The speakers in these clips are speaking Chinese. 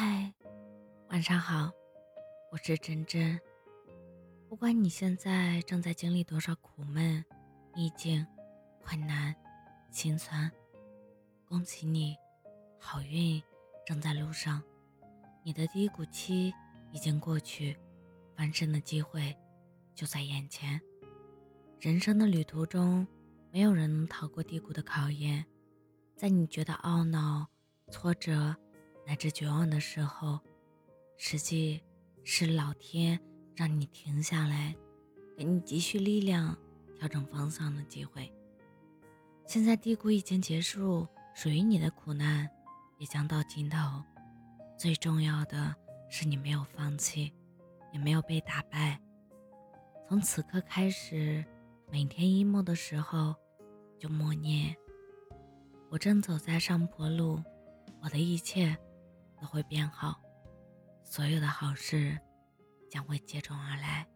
嗨，晚上好，我是真真。不管你现在正在经历多少苦闷、逆境、困难、心酸，恭喜你，好运正在路上。你的低谷期已经过去，翻身的机会就在眼前。人生的旅途中，没有人能逃过低谷的考验。在你觉得懊恼、挫折乃至绝望的时候，实际是老天让你停下来，给你积蓄力量、调整方向的机会。现在低谷已经结束，属于你的苦难也将到尽头。最重要的是，你没有放弃，也没有被打败。从此刻开始，每天 emo 的时候，就默念。我正走在上坡路，我的一切都会变好，所有的好事将会接踵而来。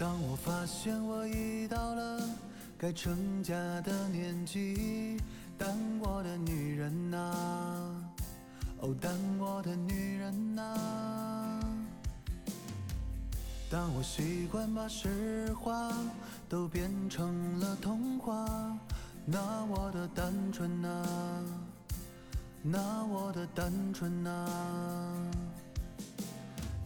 当我发现我已到了该成家的年纪，当我的女人啊，哦，但我的女人啊，当我习惯把实话都变成了童话，那我的单纯啊，那我的单纯啊。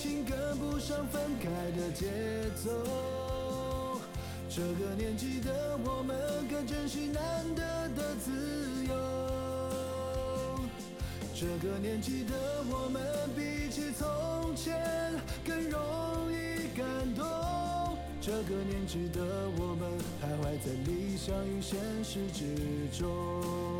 情跟不上分开的节奏，这个年纪的我们更珍惜难得的自由。这个年纪的我们比起从前更容易感动。这个年纪的我们徘徊在理想与现实之中。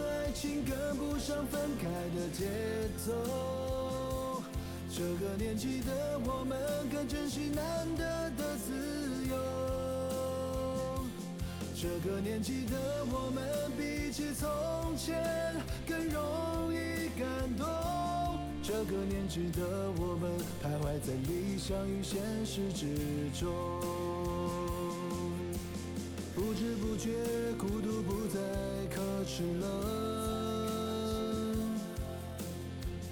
情跟不上分开的节奏，这个年纪的我们更珍惜难得的自由。这个年纪的我们比起从前更容易感动。这个年纪的我们徘徊在理想与现实之中，不知不觉孤独不再可耻了。